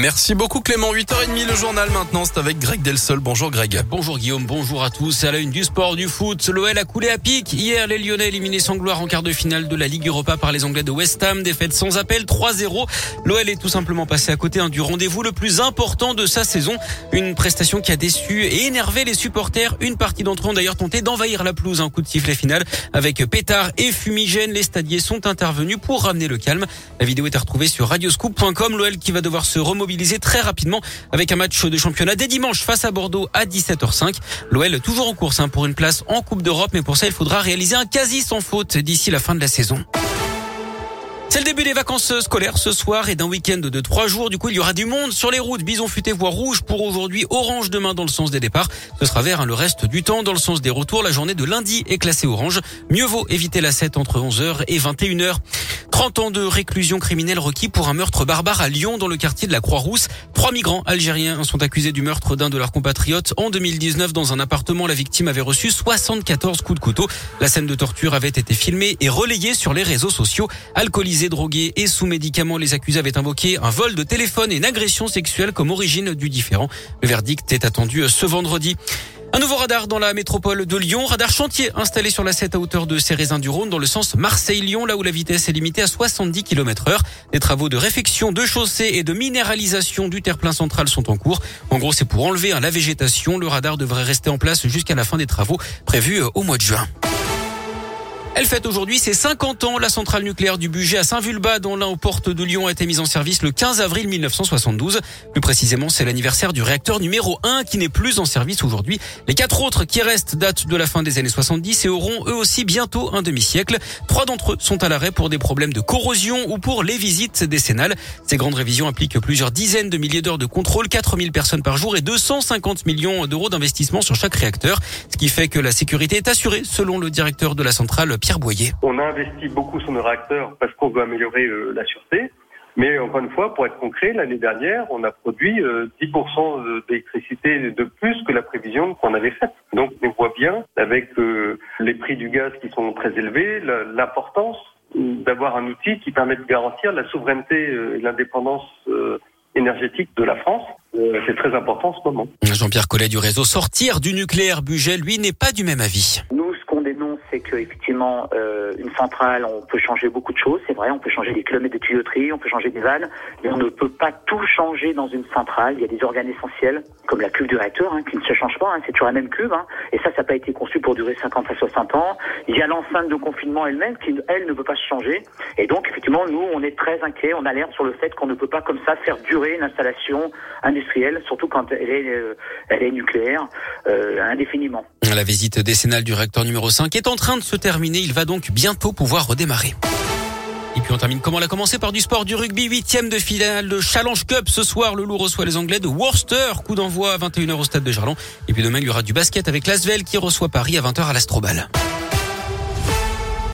Merci beaucoup Clément. 8h30 le journal maintenant, c'est avec Greg Delsol. Bonjour Greg. Bonjour Guillaume, bonjour à tous. À la une du sport, du foot, l'OL a coulé à pic. Hier, les Lyonnais éliminés sans gloire en quart de finale de la Ligue Europa par les Anglais de West Ham. Défaite sans appel 3-0. L'OL est tout simplement passé à côté hein, du rendez-vous le plus important de sa saison. Une prestation qui a déçu et énervé les supporters. Une partie d'entre eux ont d'ailleurs tenté d'envahir la pelouse. Un coup de sifflet final avec pétard et fumigène. Les stadiers sont intervenus pour ramener le calme. La vidéo est à retrouver sur radioscoop.com. L'OL qui va devoir se remobiliser très rapidement avec un match de championnat dès dimanche face à Bordeaux à 17h05. L'OL toujours en course hein, pour une place en Coupe d'Europe, mais pour ça il faudra réaliser un quasi sans faute d'ici la fin de la saison. C'est le début des vacances scolaires ce soir et d'un week-end de trois jours. Du coup, il y aura du monde sur les routes. Bison futé voie rouge pour aujourd'hui, orange demain dans le sens des départs. Ce sera vert hein, le reste du temps dans le sens des retours. La journée de lundi est classée orange. Mieux vaut éviter la 7 entre 11h et 21h. 30 ans de réclusion criminelle requis pour un meurtre barbare à Lyon dans le quartier de la Croix-Rousse. Trois migrants algériens sont accusés du meurtre d'un de leurs compatriotes. En 2019, dans un appartement, la victime avait reçu 74 coups de couteau. La scène de torture avait été filmée et relayée sur les réseaux sociaux. Alcoolisés, drogués et sous médicaments, les accusés avaient invoqué un vol de téléphone et une agression sexuelle comme origine du différent. Le verdict est attendu ce vendredi. Un nouveau radar dans la métropole de Lyon, radar chantier installé sur la 7 à hauteur de Cérésin du Rhône dans le sens Marseille-Lyon, là où la vitesse est limitée à 70 km heure. Des travaux de réfection de chaussée et de minéralisation du terre-plein central sont en cours. En gros, c'est pour enlever la végétation. Le radar devrait rester en place jusqu'à la fin des travaux prévus au mois de juin. Elle fête aujourd'hui ses 50 ans. La centrale nucléaire du budget à Saint-Vulbas, dont l'un aux portes de Lyon, a été mise en service le 15 avril 1972. Plus précisément, c'est l'anniversaire du réacteur numéro 1 qui n'est plus en service aujourd'hui. Les quatre autres qui restent datent de la fin des années 70 et auront eux aussi bientôt un demi-siècle. Trois d'entre eux sont à l'arrêt pour des problèmes de corrosion ou pour les visites décennales. Ces grandes révisions impliquent plusieurs dizaines de milliers d'heures de contrôle, 4000 personnes par jour et 250 millions d'euros d'investissement sur chaque réacteur. Ce qui fait que la sécurité est assurée, selon le directeur de la centrale, on a investi beaucoup sur nos réacteurs parce qu'on veut améliorer euh, la sûreté. Mais encore une fois, pour être concret, l'année dernière, on a produit 10% euh, d'électricité de plus que la prévision qu'on avait faite. Donc on voit bien, avec euh, les prix du gaz qui sont très élevés, l'importance d'avoir un outil qui permet de garantir la souveraineté et l'indépendance énergétique de la France. C'est très important en ce moment. Jean-Pierre Collet du réseau Sortir du nucléaire Buget, lui, n'est pas du même avis c'est qu'effectivement, euh, une centrale, on peut changer beaucoup de choses, c'est vrai, on peut changer des kilomètres de tuyauterie, on peut changer des vannes, mais on ne peut pas tout changer dans une centrale. Il y a des organes essentiels, comme la cuve du réacteur, hein, qui ne se change pas, hein, c'est toujours la même cuve, hein, et ça, ça n'a pas été conçu pour durer 50 à 60 ans. Il y a l'enceinte de confinement elle-même, qui, elle, ne peut pas se changer, et donc, effectivement, nous, on est très inquiets, on alerte sur le fait qu'on ne peut pas comme ça faire durer une installation industrielle, surtout quand elle est, euh, elle est nucléaire, euh, indéfiniment. La visite décennale du réacteur numéro 5 est en train de se terminer. Il va donc bientôt pouvoir redémarrer. Et puis on termine comment on a commencé par du sport du rugby, huitième de finale de Challenge Cup. Ce soir, le loup reçoit les Anglais de Worcester. Coup d'envoi à 21h au stade de Gerland. Et puis demain, il y aura du basket avec Lasvel qui reçoit Paris à 20h à l'Astrobal.